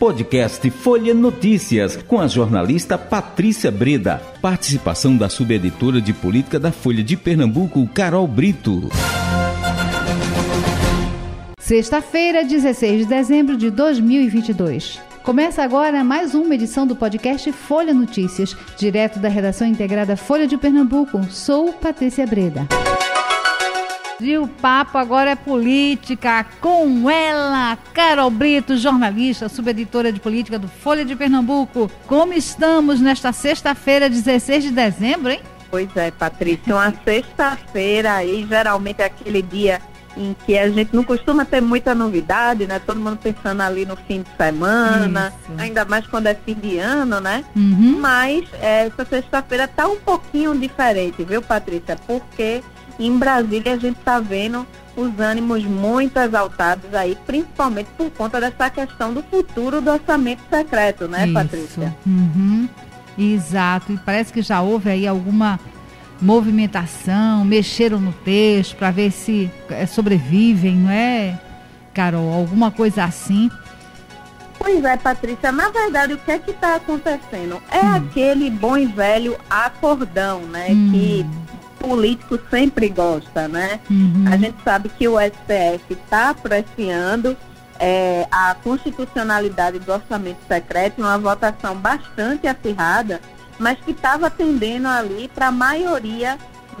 Podcast Folha Notícias, com a jornalista Patrícia Breda. Participação da subeditora de política da Folha de Pernambuco, Carol Brito. Sexta-feira, 16 de dezembro de 2022. Começa agora mais uma edição do podcast Folha Notícias, direto da redação integrada Folha de Pernambuco. Sou Patrícia Breda. E o papo agora é política com ela, Carol Brito, jornalista, subeditora de política do Folha de Pernambuco. Como estamos nesta sexta-feira, 16 de dezembro, hein? Pois é, Patrícia, uma sexta-feira aí, geralmente é aquele dia em que a gente não costuma ter muita novidade, né? Todo mundo pensando ali no fim de semana, Isso. ainda mais quando é fim de ano, né? Uhum. Mas é, essa sexta-feira tá um pouquinho diferente, viu, Patrícia? Porque em Brasília a gente está vendo os ânimos muito exaltados aí, principalmente por conta dessa questão do futuro do orçamento secreto, né, Isso. Patrícia? Uhum. Exato. E parece que já houve aí alguma movimentação, mexeram no texto para ver se é, sobrevivem, não é, Carol? Alguma coisa assim. Pois é, Patrícia. Na verdade, o que é que está acontecendo? É hum. aquele bom e velho acordão, né? Hum. Que político sempre gosta, né? Uhum. A gente sabe que o STF está apreciando é, a constitucionalidade do orçamento secreto, uma votação bastante acirrada, mas que estava tendendo ali para a maioria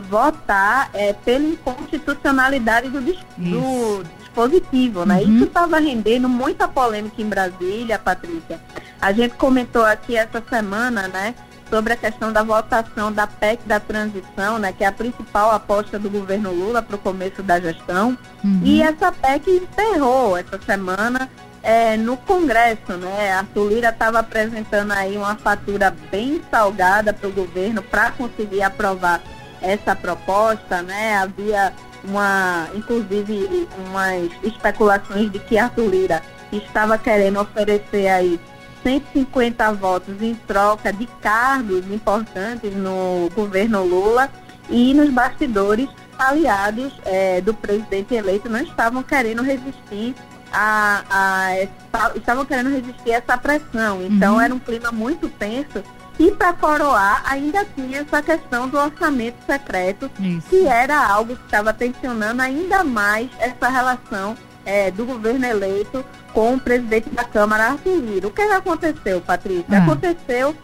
votar é, pela inconstitucionalidade do, do dispositivo, né? Uhum. Isso estava rendendo muita polêmica em Brasília, Patrícia. A gente comentou aqui essa semana, né? Sobre a questão da votação da PEC da transição, né, que é a principal aposta do governo Lula para o começo da gestão. Uhum. E essa PEC encerrou essa semana é, no Congresso, né? A Lira estava apresentando aí uma fatura bem salgada para o governo para conseguir aprovar essa proposta, né? Havia uma, inclusive, umas especulações de que a Lira estava querendo oferecer aí 150 votos em troca de cargos importantes no governo Lula e nos bastidores aliados é, do presidente eleito não estavam querendo resistir a, a, estavam querendo resistir a essa pressão. Então uhum. era um clima muito tenso. E para coroar, ainda tinha essa questão do orçamento secreto, Isso. que era algo que estava tensionando ainda mais essa relação é, do governo eleito com o presidente da Câmara, Arthur Lira. O que aconteceu, Patrícia? Ah. Aconteceu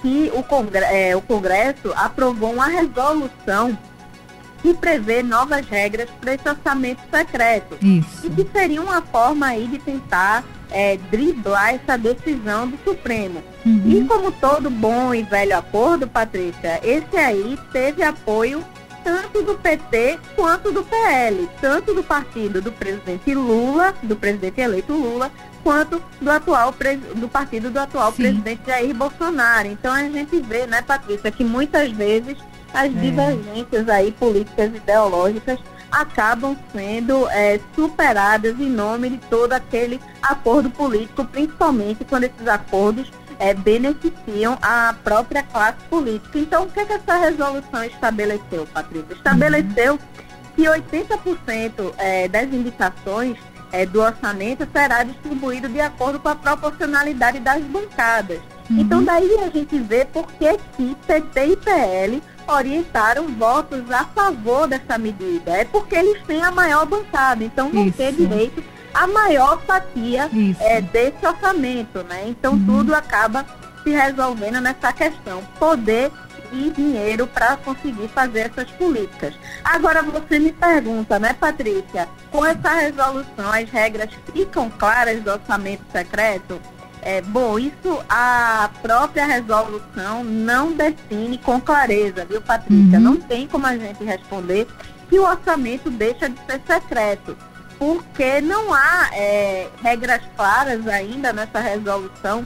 que o, Congre é, o Congresso aprovou uma resolução que prevê novas regras para esse orçamento secreto. Isso. E que seria uma forma aí de tentar é, driblar essa decisão do Supremo. Uhum. E como todo bom e velho acordo, Patrícia, esse aí teve apoio tanto do PT quanto do PL, tanto do partido do presidente Lula, do presidente eleito Lula, quanto do atual do partido do atual Sim. presidente Jair Bolsonaro. Então a gente vê, né, Patrícia, que muitas vezes as é. divergências aí políticas ideológicas acabam sendo é, superadas em nome de todo aquele acordo político, principalmente quando esses acordos é, beneficiam a própria classe política. Então, o que, é que essa resolução estabeleceu, Patrícia? Estabeleceu uhum. que 80% é, das indicações é, do orçamento será distribuído de acordo com a proporcionalidade das bancadas. Uhum. Então, daí a gente vê por que, que PT e PL orientaram votos a favor dessa medida. É porque eles têm a maior bancada, então vão Isso. ter direito a maior fatia é, desse orçamento, né? Então uhum. tudo acaba se resolvendo nessa questão, poder e dinheiro para conseguir fazer essas políticas. Agora você me pergunta, né, Patrícia, com essa resolução as regras ficam claras do orçamento secreto? É, bom, isso a própria resolução não define com clareza, viu, Patrícia? Uhum. Não tem como a gente responder que o orçamento deixa de ser secreto porque não há é, regras claras ainda nessa resolução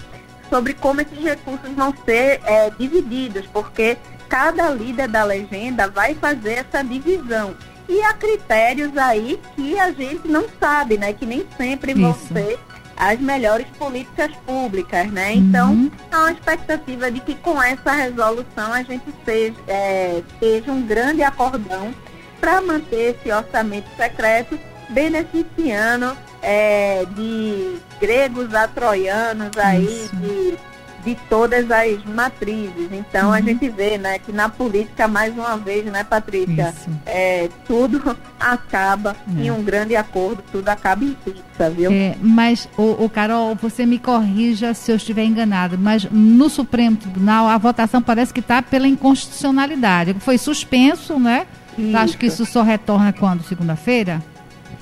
sobre como esses recursos vão ser é, divididos, porque cada líder da legenda vai fazer essa divisão. E há critérios aí que a gente não sabe, né? Que nem sempre Isso. vão ser as melhores políticas públicas, né? Então, uhum. há uma expectativa de que com essa resolução a gente seja, é, seja um grande acordão para manter esse orçamento secreto beneficiando é, de gregos a troianos aí, de de todas as matrizes. Então uhum. a gente vê, né, que na política mais uma vez, né, Patrícia, é, tudo acaba é. em um grande acordo, tudo acaba em pizza, viu? É, mas o, o, Carol, você me corrija se eu estiver enganado, mas no Supremo Tribunal a votação parece que está pela inconstitucionalidade. Foi suspenso, né? Isso. Acho que isso só retorna quando? Segunda-feira?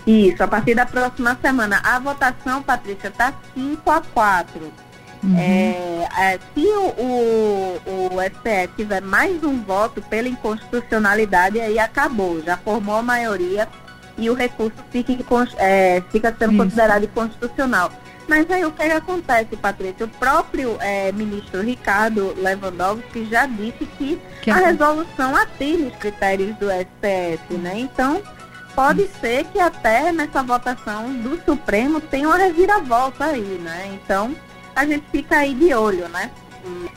Isso, a partir da próxima semana. A votação, Patrícia, está 5 a 4. Uhum. É, é, se o, o, o STF tiver mais um voto pela inconstitucionalidade, aí acabou, já formou a maioria e o recurso fica, é, fica sendo Isso. considerado inconstitucional. Mas aí o que, que acontece, Patrícia? O próprio é, ministro Ricardo Lewandowski já disse que, que a resolução atende os critérios do STF, né? Então, pode ser que até nessa votação do Supremo tenha uma reviravolta aí, né? Então, a gente fica aí de olho, né?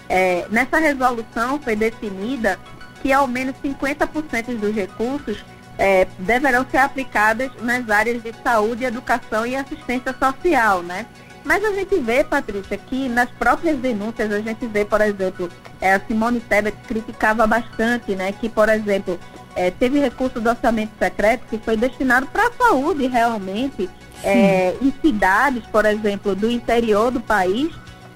É, nessa resolução foi definida que ao menos 50% dos recursos é, deverão ser aplicados nas áreas de saúde, educação e assistência social, né? Mas a gente vê, Patrícia, que nas próprias denúncias a gente vê, por exemplo, é, a Simone Tebet criticava bastante, né? Que, por exemplo, é, teve recurso do orçamento secreto que foi destinado para a saúde realmente é, em cidades, por exemplo, do interior do país,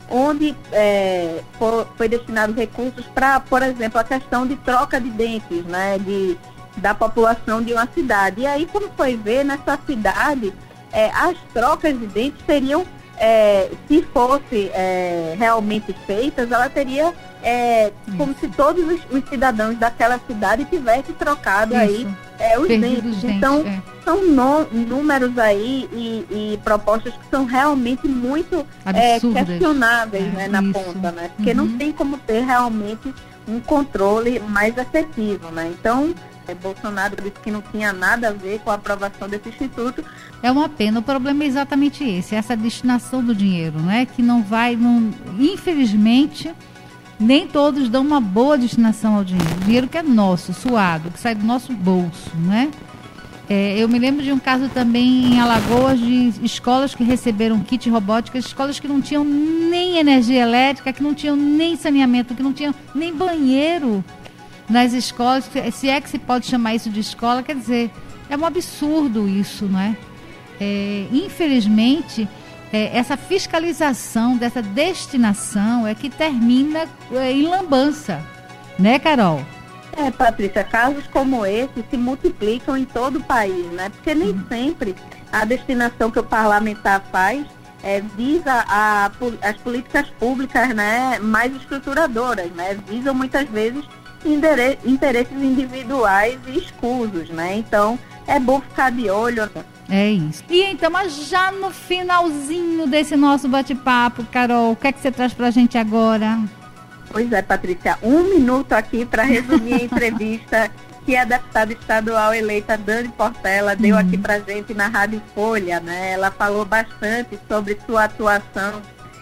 onde é, for, foi destinado recursos para, por exemplo, a questão de troca de dentes, né, de, da população de uma cidade. E aí, como foi ver, nessa cidade, é, as trocas de dentes seriam, é, se fosse é, realmente feitas, ela teria é, como se todos os, os, cidadãos daquela cidade tivessem trocado Isso. aí é, os dentes. Então, é. são no, números aí e, e, propostas que são realmente muito é, questionáveis é, né, na isso. ponta, né? Porque uhum. não tem como ter realmente um controle mais efetivo, né? Então, é, Bolsonaro disse que não tinha nada a ver com a aprovação desse instituto. É uma pena. O problema é exatamente esse, essa destinação do dinheiro, né? Que não vai, não, infelizmente, nem todos dão uma boa destinação ao dinheiro. Dinheiro que é nosso, suado, que sai do nosso bolso, né? É, eu me lembro de um caso também em Alagoas de escolas que receberam kit robóticas, escolas que não tinham nem energia elétrica, que não tinham nem saneamento, que não tinham nem banheiro nas escolas. Se é que se pode chamar isso de escola, quer dizer, é um absurdo isso, não é? é infelizmente, é, essa fiscalização dessa destinação é que termina é, em lambança, né, Carol? É, Patrícia, casos como esse se multiplicam em todo o país, né? Porque nem uhum. sempre a destinação que o parlamentar faz é, visa a, as políticas públicas né, mais estruturadoras, né? Visam muitas vezes interesses individuais e escusos, né? Então, é bom ficar de olho. É isso. E então, mas já no finalzinho desse nosso bate-papo, Carol, o que é que você traz pra gente agora? Pois é, Patrícia, um minuto aqui para resumir a entrevista que a deputada estadual eleita Dani Portela deu uhum. aqui pra gente na Rádio Folha, né? Ela falou bastante sobre sua atuação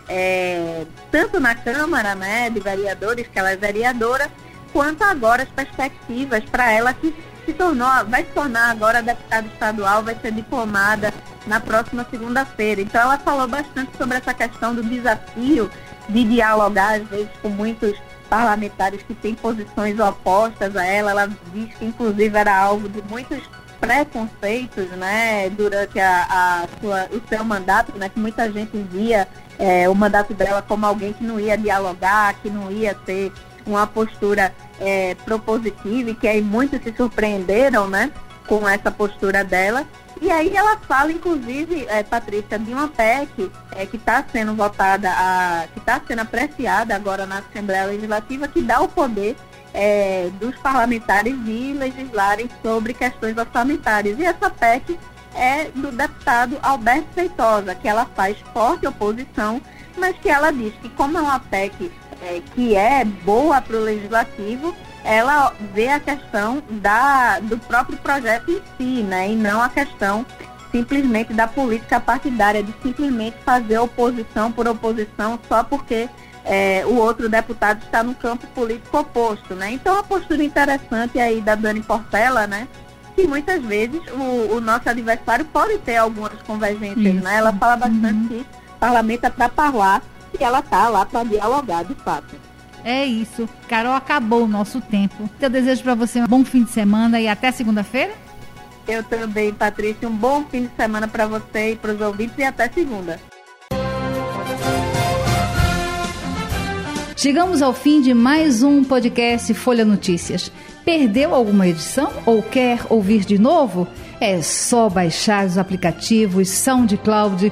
é, tanto na Câmara, né, de vereadores, que ela é vereadora, quanto agora as perspectivas para ela que se tornou, vai se tornar agora deputada estadual, vai ser diplomada na próxima segunda-feira. Então ela falou bastante sobre essa questão do desafio de dialogar, às vezes, com muitos parlamentares que têm posições opostas a ela. Ela diz que inclusive era alvo de muitos preconceitos, né, durante a, a sua, o seu mandato, né, que muita gente via é, o mandato dela como alguém que não ia dialogar, que não ia ter uma postura é, propositiva e que aí muitos se surpreenderam, né, com essa postura dela. E aí ela fala, inclusive, é, Patrícia, de uma PEC é, que está sendo votada, a, que está sendo apreciada agora na Assembleia Legislativa, que dá o poder é, dos parlamentares de legislarem sobre questões orçamentárias. E essa PEC é do deputado Alberto Feitosa, que ela faz forte oposição, mas que ela diz que como é uma PEC é, que é boa para o legislativo, ela vê a questão da, do próprio projeto em si, né? E não a questão simplesmente da política partidária, de simplesmente fazer oposição por oposição só porque é, o outro deputado está no campo político oposto, né? Então a postura interessante aí da Dani Portela, né? que muitas vezes o, o nosso adversário pode ter algumas convergências, Isso. né? Ela fala bastante uhum. que parlamento é para falar e ela tá lá para dialogar de fato. É isso. Carol, acabou o nosso tempo. Eu desejo para você um bom fim de semana e até segunda-feira. Eu também, Patrícia. Um bom fim de semana para você e para os ouvintes e até segunda. Chegamos ao fim de mais um podcast Folha Notícias. Perdeu alguma edição ou quer ouvir de novo? É só baixar os aplicativos SoundCloud,